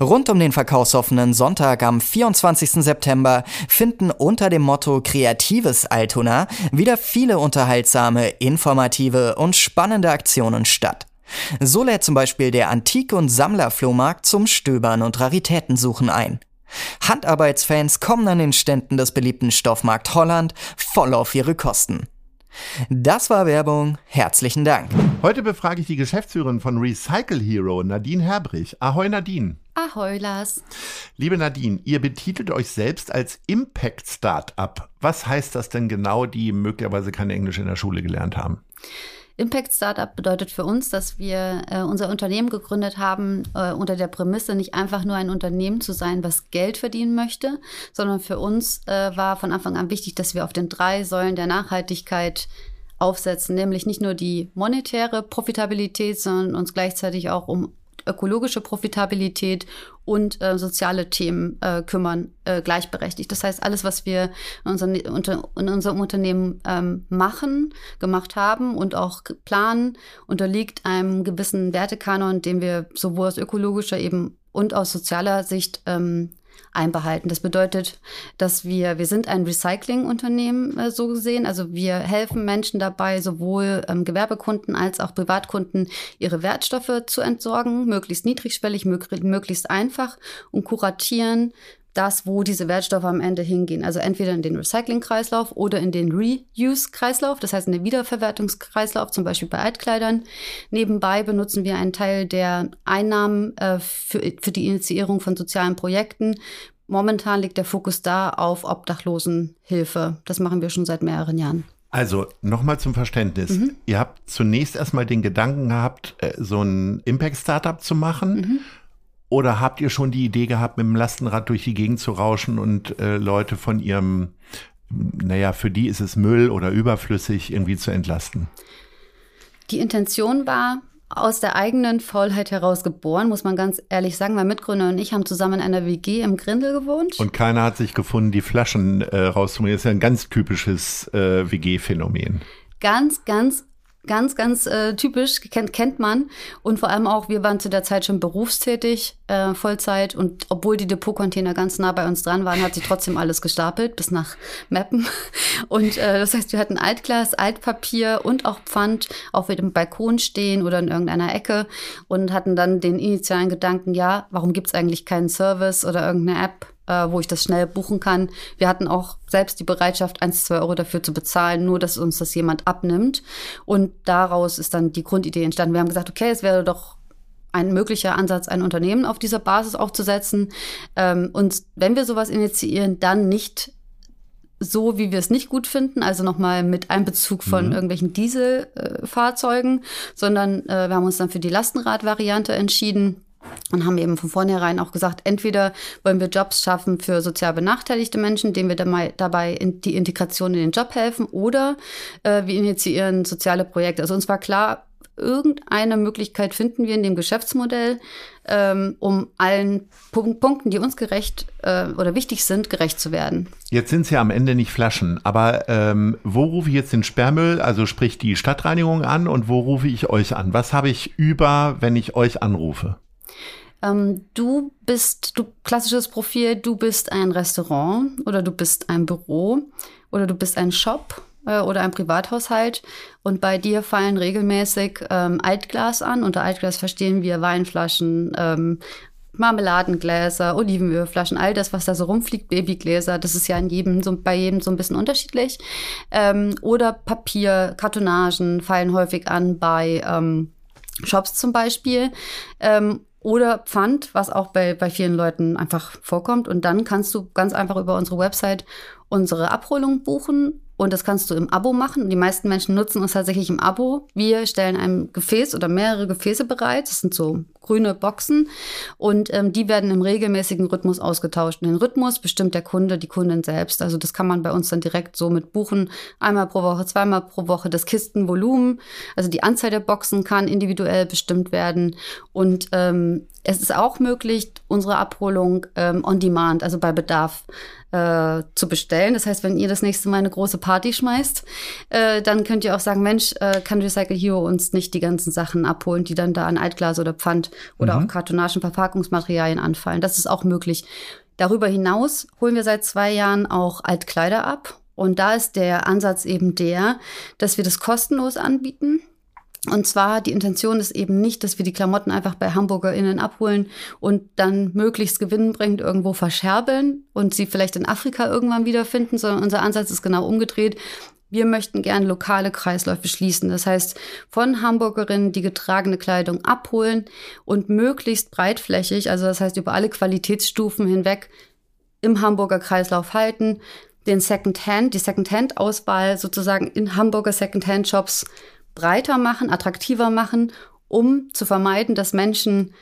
Rund um den verkaufsoffenen Sonntag am 24. September finden unter dem Motto Kreatives Altona wieder viele unterhaltsame, informative und spannende Aktionen statt. So lädt zum Beispiel der Antik- und Sammlerflohmarkt zum Stöbern und Raritätensuchen ein. Handarbeitsfans kommen an den Ständen des beliebten Stoffmarkt Holland voll auf ihre Kosten. Das war Werbung. Herzlichen Dank. Heute befrage ich die Geschäftsführerin von Recycle Hero, Nadine Herbrich. Ahoi Nadine. Ahoi Lars. Liebe Nadine, ihr betitelt euch selbst als Impact Startup. Was heißt das denn genau, die möglicherweise kein Englisch in der Schule gelernt haben? Impact Startup bedeutet für uns, dass wir äh, unser Unternehmen gegründet haben äh, unter der Prämisse, nicht einfach nur ein Unternehmen zu sein, was Geld verdienen möchte, sondern für uns äh, war von Anfang an wichtig, dass wir auf den drei Säulen der Nachhaltigkeit aufsetzen, nämlich nicht nur die monetäre Profitabilität, sondern uns gleichzeitig auch um ökologische Profitabilität und äh, soziale Themen äh, kümmern, äh, gleichberechtigt. Das heißt, alles, was wir in, unseren, unter, in unserem Unternehmen ähm, machen, gemacht haben und auch planen, unterliegt einem gewissen Wertekanon, den wir sowohl aus ökologischer eben und aus sozialer Sicht ähm, einbehalten. Das bedeutet, dass wir, wir sind ein Recycling-Unternehmen äh, so gesehen. Also wir helfen Menschen dabei, sowohl ähm, Gewerbekunden als auch Privatkunden ihre Wertstoffe zu entsorgen, möglichst niedrigschwellig, möglichst einfach und kuratieren das, wo diese Wertstoffe am Ende hingehen. Also entweder in den Recycling-Kreislauf oder in den Reuse-Kreislauf, das heißt in den Wiederverwertungskreislauf, zum Beispiel bei Altkleidern. Nebenbei benutzen wir einen Teil der Einnahmen äh, für, für die Initiierung von sozialen Projekten. Momentan liegt der Fokus da auf Obdachlosenhilfe. Das machen wir schon seit mehreren Jahren. Also nochmal zum Verständnis. Mhm. Ihr habt zunächst erstmal den Gedanken gehabt, äh, so ein Impact-Startup zu machen. Mhm oder habt ihr schon die Idee gehabt, mit dem Lastenrad durch die Gegend zu rauschen und äh, Leute von ihrem, naja, für die ist es Müll oder überflüssig irgendwie zu entlasten? Die Intention war, aus der eigenen Faulheit heraus geboren, muss man ganz ehrlich sagen. Mein Mitgründer und ich haben zusammen in einer WG im Grindel gewohnt. Und keiner hat sich gefunden, die Flaschen äh, rauszunehmen. Das ist ja ein ganz typisches äh, WG-Phänomen. Ganz, ganz ganz, ganz äh, typisch, kennt, kennt man. Und vor allem auch, wir waren zu der Zeit schon berufstätig, äh, Vollzeit. Und obwohl die Depotcontainer ganz nah bei uns dran waren, hat sie trotzdem alles gestapelt bis nach Meppen. Und äh, das heißt, wir hatten Altglas, Altpapier und auch Pfand auf dem Balkon stehen oder in irgendeiner Ecke und hatten dann den initialen Gedanken, ja, warum gibt's eigentlich keinen Service oder irgendeine App, äh, wo ich das schnell buchen kann. Wir hatten auch selbst die Bereitschaft, 1, 2 Euro dafür zu bezahlen, nur dass uns das jemand abnimmt. Und daraus ist dann die Grundidee entstanden. Wir haben gesagt, okay, es wäre doch ein möglicher Ansatz, ein Unternehmen auf dieser Basis aufzusetzen. Ähm, und wenn wir sowas initiieren, dann nicht so, wie wir es nicht gut finden, also nochmal mit Einbezug von mhm. irgendwelchen Dieselfahrzeugen, äh, sondern äh, wir haben uns dann für die Lastenradvariante entschieden und haben eben von vornherein auch gesagt, entweder wollen wir Jobs schaffen für sozial benachteiligte Menschen, denen wir dabei in die Integration in den Job helfen, oder äh, wir initiieren soziale Projekte. Also uns war klar, irgendeine Möglichkeit finden wir in dem Geschäftsmodell, ähm, um allen Punkten, die uns gerecht äh, oder wichtig sind, gerecht zu werden. Jetzt sind es ja am Ende nicht Flaschen, aber ähm, wo rufe ich jetzt den Sperrmüll, also sprich die Stadtreinigung an und wo rufe ich euch an? Was habe ich über, wenn ich euch anrufe? Ähm, du bist, du klassisches Profil, du bist ein Restaurant oder du bist ein Büro oder du bist ein Shop äh, oder ein Privathaushalt und bei dir fallen regelmäßig ähm, Altglas an. Unter Altglas verstehen wir Weinflaschen, ähm, Marmeladengläser, Olivenölflaschen, all das, was da so rumfliegt, Babygläser, das ist ja in jedem, so, bei jedem so ein bisschen unterschiedlich. Ähm, oder Papier, Kartonagen fallen häufig an bei ähm, Shops zum Beispiel. Ähm, oder Pfand, was auch bei, bei vielen Leuten einfach vorkommt. Und dann kannst du ganz einfach über unsere Website unsere Abholung buchen Und das kannst du im Abo machen. Die meisten Menschen nutzen uns tatsächlich im Abo. Wir stellen ein Gefäß oder mehrere Gefäße bereit. Das sind so grüne Boxen. Und ähm, die werden im regelmäßigen Rhythmus ausgetauscht. Und den Rhythmus bestimmt der Kunde, die Kundin selbst. Also das kann man bei uns dann direkt so mit buchen. Einmal pro Woche, zweimal pro Woche. Das Kistenvolumen, also die Anzahl der Boxen kann individuell bestimmt werden. Und ähm, es ist auch möglich, unsere Abholung ähm, on demand, also bei Bedarf, äh, zu bestellen. Das heißt, wenn ihr das nächste Mal eine große Party schmeißt, äh, dann könnt ihr auch sagen, Mensch, äh, kann Recycle Hero uns nicht die ganzen Sachen abholen, die dann da an Altglas oder Pfand oder mhm. auch kartonagen Verpackungsmaterialien anfallen. Das ist auch möglich. Darüber hinaus holen wir seit zwei Jahren auch Altkleider ab. Und da ist der Ansatz eben der, dass wir das kostenlos anbieten. Und zwar, die Intention ist eben nicht, dass wir die Klamotten einfach bei HamburgerInnen abholen und dann möglichst gewinnbringend irgendwo verscherbeln und sie vielleicht in Afrika irgendwann wiederfinden, sondern unser Ansatz ist genau umgedreht. Wir möchten gern lokale Kreisläufe schließen. Das heißt, von Hamburgerinnen die getragene Kleidung abholen und möglichst breitflächig, also das heißt über alle Qualitätsstufen hinweg, im Hamburger Kreislauf halten, den Secondhand, die Secondhand-Auswahl sozusagen in Hamburger Secondhand-Shops breiter machen, attraktiver machen, um zu vermeiden, dass Menschen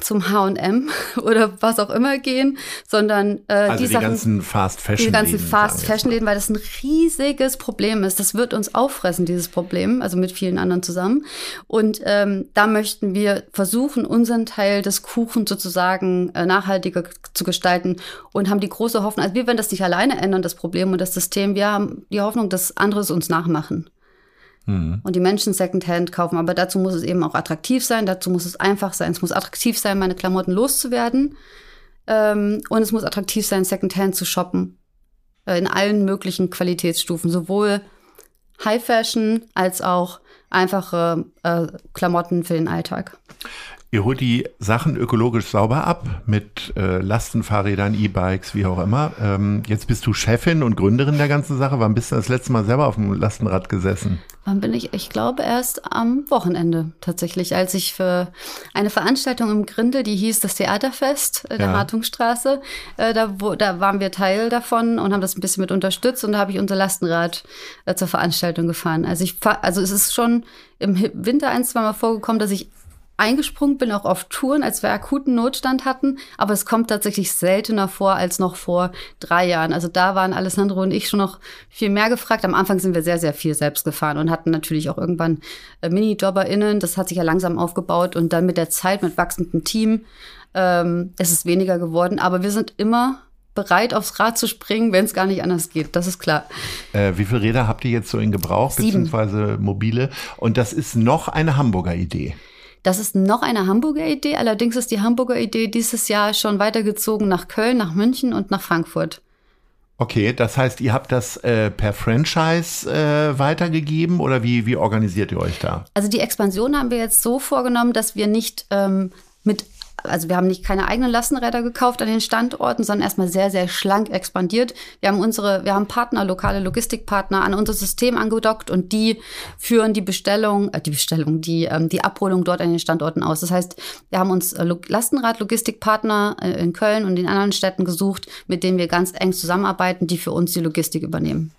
zum H&M oder was auch immer gehen, sondern äh, also die, die Sachen, ganzen Fast Fashion die ganzen Fast Fashion Läden, weil das ein riesiges Problem ist. Das wird uns auffressen dieses Problem, also mit vielen anderen zusammen. Und ähm, da möchten wir versuchen, unseren Teil des Kuchens sozusagen äh, nachhaltiger zu gestalten und haben die große Hoffnung, also wir werden das nicht alleine ändern, das Problem und das System. Wir haben die Hoffnung, dass andere es uns nachmachen mhm. und die Menschen Secondhand kaufen. Aber dazu muss es eben auch attraktiv sein, dazu muss es einfach sein. Es muss attraktiv sein, meine Klamotten loszuwerden. Ähm, und es muss attraktiv sein, Secondhand zu shoppen. Äh, in allen möglichen Qualitätsstufen, sowohl High Fashion als auch einfache äh, Klamotten für den Alltag. Ihr holt die Sachen ökologisch sauber ab mit äh, Lastenfahrrädern, E-Bikes, wie auch immer. Ähm, jetzt bist du Chefin und Gründerin der ganzen Sache. Wann bist du das letzte Mal selber auf dem Lastenrad gesessen? Wann bin ich? Ich glaube erst am Wochenende tatsächlich, als ich für eine Veranstaltung im Grindel, die hieß das Theaterfest in der ja. Hartungstraße, äh, da, wo, da waren wir Teil davon und haben das ein bisschen mit unterstützt und da habe ich unser Lastenrad äh, zur Veranstaltung gefahren. Also ich also es ist schon im Winter ein, zwei Mal vorgekommen, dass ich eingesprungen bin, auch auf Touren, als wir akuten Notstand hatten. Aber es kommt tatsächlich seltener vor als noch vor drei Jahren. Also da waren Alessandro und ich schon noch viel mehr gefragt. Am Anfang sind wir sehr, sehr viel selbst gefahren und hatten natürlich auch irgendwann äh, Mini-JobberInnen. Das hat sich ja langsam aufgebaut und dann mit der Zeit, mit wachsendem Team, ähm, ist es weniger geworden. Aber wir sind immer bereit, aufs Rad zu springen, wenn es gar nicht anders geht. Das ist klar. Äh, wie viele Räder habt ihr jetzt so in Gebrauch, Sieben. beziehungsweise mobile? Und das ist noch eine Hamburger Idee. Das ist noch eine Hamburger Idee. Allerdings ist die Hamburger Idee dieses Jahr schon weitergezogen nach Köln, nach München und nach Frankfurt. Okay, das heißt, ihr habt das äh, per Franchise äh, weitergegeben oder wie, wie organisiert ihr euch da? Also die Expansion haben wir jetzt so vorgenommen, dass wir nicht ähm, mit also wir haben nicht keine eigenen Lastenräder gekauft an den Standorten, sondern erstmal sehr, sehr schlank expandiert. Wir haben unsere, wir haben Partner, lokale Logistikpartner an unser System angedockt und die führen die Bestellung, äh, die Bestellung, die, ähm, die Abholung dort an den Standorten aus. Das heißt, wir haben uns äh, Lastenrad-Logistikpartner äh, in Köln und in anderen Städten gesucht, mit denen wir ganz eng zusammenarbeiten, die für uns die Logistik übernehmen.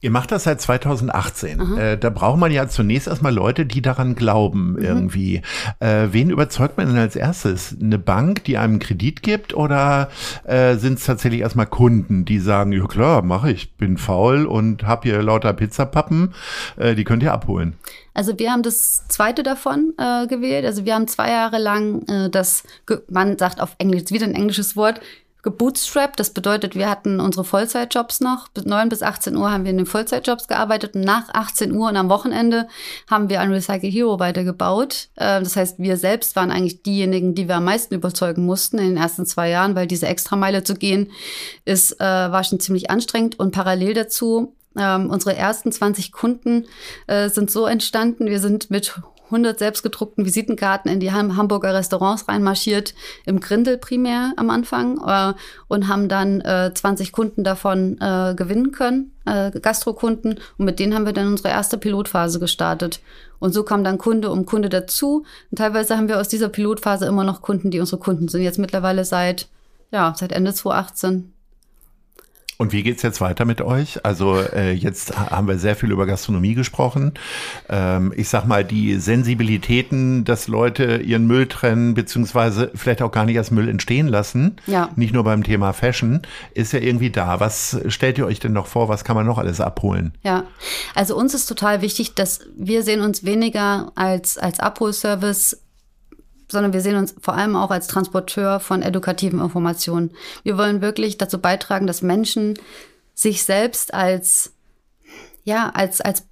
Ihr macht das seit 2018. Äh, da braucht man ja zunächst erstmal Leute, die daran glauben mhm. irgendwie. Äh, wen überzeugt man denn als erstes? Eine Bank, die einem Kredit gibt oder äh, sind es tatsächlich erstmal Kunden, die sagen, ja klar, mache ich, bin faul und habe hier lauter Pizzapappen, äh, die könnt ihr abholen? Also wir haben das zweite davon äh, gewählt. Also wir haben zwei Jahre lang äh, das, man sagt auf Englisch, wieder ein englisches Wort, gebootstrapped. Das bedeutet, wir hatten unsere Vollzeitjobs noch. Bis 9 bis 18 Uhr haben wir in den Vollzeitjobs gearbeitet und nach 18 Uhr und am Wochenende haben wir an Recycle Hero weitergebaut. Äh, das heißt, wir selbst waren eigentlich diejenigen, die wir am meisten überzeugen mussten in den ersten zwei Jahren, weil diese Extrameile zu gehen ist, äh, war schon ziemlich anstrengend und parallel dazu ähm, unsere ersten 20 Kunden äh, sind so entstanden. Wir sind mit 100 selbstgedruckten Visitenkarten in die Hamburger Restaurants reinmarschiert, im Grindel primär am Anfang äh, und haben dann äh, 20 Kunden davon äh, gewinnen können, äh, Gastrokunden. Und mit denen haben wir dann unsere erste Pilotphase gestartet. Und so kam dann Kunde um Kunde dazu. Und teilweise haben wir aus dieser Pilotphase immer noch Kunden, die unsere Kunden sind. Jetzt mittlerweile seit, ja, seit Ende 2018. Und wie geht's jetzt weiter mit euch? Also äh, jetzt haben wir sehr viel über Gastronomie gesprochen. Ähm, ich sag mal, die Sensibilitäten, dass Leute ihren Müll trennen, beziehungsweise vielleicht auch gar nicht erst Müll entstehen lassen, ja. nicht nur beim Thema Fashion, ist ja irgendwie da. Was stellt ihr euch denn noch vor? Was kann man noch alles abholen? Ja, also uns ist total wichtig, dass wir sehen uns weniger als, als Abholservice sondern wir sehen uns vor allem auch als Transporteur von edukativen Informationen. Wir wollen wirklich dazu beitragen, dass Menschen sich selbst als, ja, als, als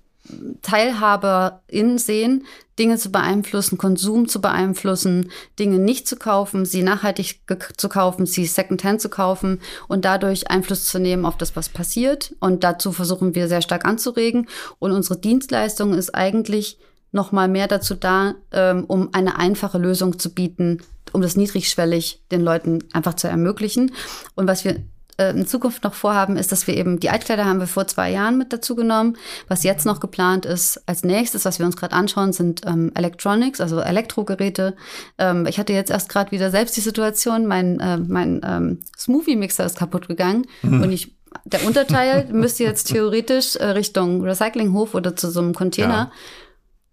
Teilhaberin sehen, Dinge zu beeinflussen, Konsum zu beeinflussen, Dinge nicht zu kaufen, sie nachhaltig zu kaufen, sie secondhand zu kaufen und dadurch Einfluss zu nehmen auf das, was passiert. Und dazu versuchen wir sehr stark anzuregen. Und unsere Dienstleistung ist eigentlich noch mal mehr dazu da, ähm, um eine einfache Lösung zu bieten, um das niedrigschwellig den Leuten einfach zu ermöglichen. Und was wir äh, in Zukunft noch vorhaben, ist, dass wir eben die Altkleider haben wir vor zwei Jahren mit dazu genommen. Was jetzt noch geplant ist als nächstes, was wir uns gerade anschauen, sind ähm, Electronics, also Elektrogeräte. Ähm, ich hatte jetzt erst gerade wieder selbst die Situation, mein, äh, mein ähm, Smoothie-Mixer ist kaputt gegangen mhm. und ich der Unterteil müsste jetzt theoretisch äh, Richtung Recyclinghof oder zu so einem Container. Ja.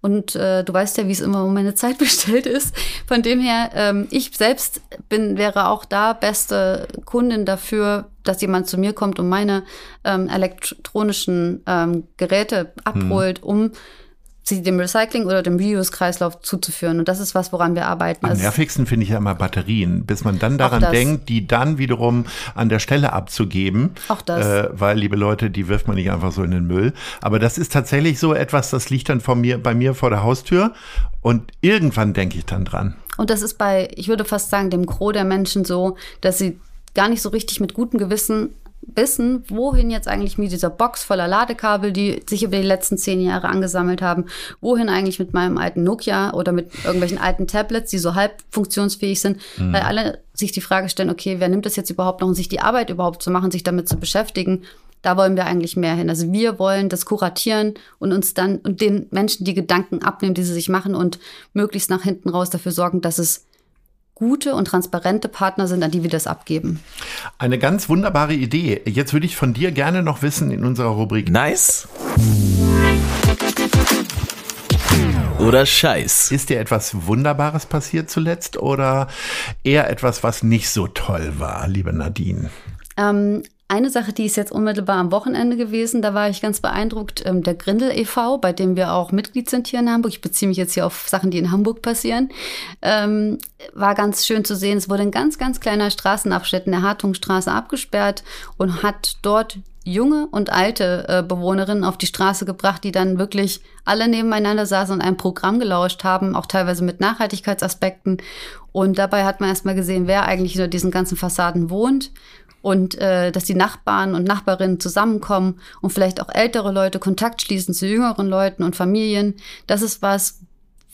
Und äh, du weißt ja, wie es immer um meine Zeit bestellt ist. Von dem her, ähm, ich selbst bin, wäre auch da beste Kundin dafür, dass jemand zu mir kommt und meine ähm, elektronischen ähm, Geräte abholt, hm. um sie dem Recycling oder dem Reuse-Kreislauf zuzuführen. Und das ist was, woran wir arbeiten. Am also nervigsten finde ich ja immer Batterien, bis man dann daran denkt, die dann wiederum an der Stelle abzugeben. Auch das. Äh, weil, liebe Leute, die wirft man nicht einfach so in den Müll. Aber das ist tatsächlich so etwas, das liegt dann von mir, bei mir vor der Haustür. Und irgendwann denke ich dann dran. Und das ist bei, ich würde fast sagen, dem Gros der Menschen so, dass sie gar nicht so richtig mit gutem Gewissen wissen, wohin jetzt eigentlich mit dieser Box voller Ladekabel, die sich über die letzten zehn Jahre angesammelt haben, wohin eigentlich mit meinem alten Nokia oder mit irgendwelchen alten Tablets, die so halb funktionsfähig sind, mhm. weil alle sich die Frage stellen, okay, wer nimmt das jetzt überhaupt noch und sich die Arbeit überhaupt zu machen, sich damit zu beschäftigen. Da wollen wir eigentlich mehr hin. Also wir wollen das kuratieren und uns dann und den Menschen die Gedanken abnehmen, die sie sich machen und möglichst nach hinten raus dafür sorgen, dass es gute und transparente Partner sind, an die wir das abgeben. Eine ganz wunderbare Idee. Jetzt würde ich von dir gerne noch wissen in unserer Rubrik. Nice. Oder Scheiß. Ist dir etwas Wunderbares passiert zuletzt oder eher etwas, was nicht so toll war, liebe Nadine? Ähm, eine Sache, die ist jetzt unmittelbar am Wochenende gewesen, da war ich ganz beeindruckt. Ähm, der Grindel e.V., bei dem wir auch Mitglied sind hier in Hamburg, ich beziehe mich jetzt hier auf Sachen, die in Hamburg passieren, ähm, war ganz schön zu sehen. Es wurde ein ganz, ganz kleiner Straßenabschnitt in der Hartungstraße abgesperrt und hat dort junge und alte äh, Bewohnerinnen auf die Straße gebracht, die dann wirklich alle nebeneinander saßen und ein Programm gelauscht haben, auch teilweise mit Nachhaltigkeitsaspekten. Und dabei hat man erstmal gesehen, wer eigentlich hinter diesen ganzen Fassaden wohnt und äh, dass die Nachbarn und Nachbarinnen zusammenkommen und vielleicht auch ältere Leute Kontakt schließen zu jüngeren Leuten und Familien. Das ist was,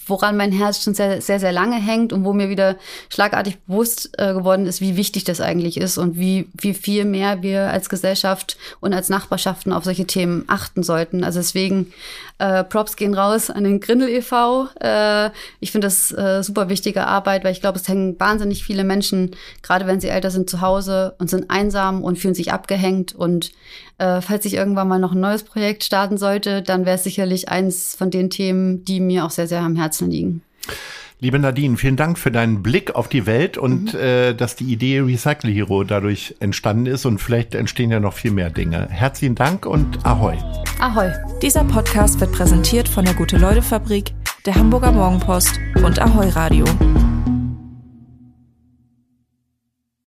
woran mein Herz schon sehr, sehr, sehr lange hängt und wo mir wieder schlagartig bewusst äh, geworden ist, wie wichtig das eigentlich ist und wie, wie viel mehr wir als Gesellschaft und als Nachbarschaften auf solche Themen achten sollten. Also deswegen äh, Props gehen raus an den Grindel e.V. Äh, ich finde das äh, super wichtige Arbeit, weil ich glaube, es hängen wahnsinnig viele Menschen, gerade wenn sie älter sind, zu Hause und sind einsam und fühlen sich abgehängt und äh, falls ich irgendwann mal noch ein neues Projekt starten sollte, dann wäre es sicherlich eins von den Themen, die mir auch sehr, sehr am Herzen liegen. Liebe Nadine, vielen Dank für deinen Blick auf die Welt und mhm. äh, dass die Idee Recycle Hero dadurch entstanden ist und vielleicht entstehen ja noch viel mehr Dinge. Herzlichen Dank und Ahoi. Ahoi. Dieser Podcast wird präsentiert von der Gute-Leute-Fabrik, der Hamburger Morgenpost und Ahoi Radio.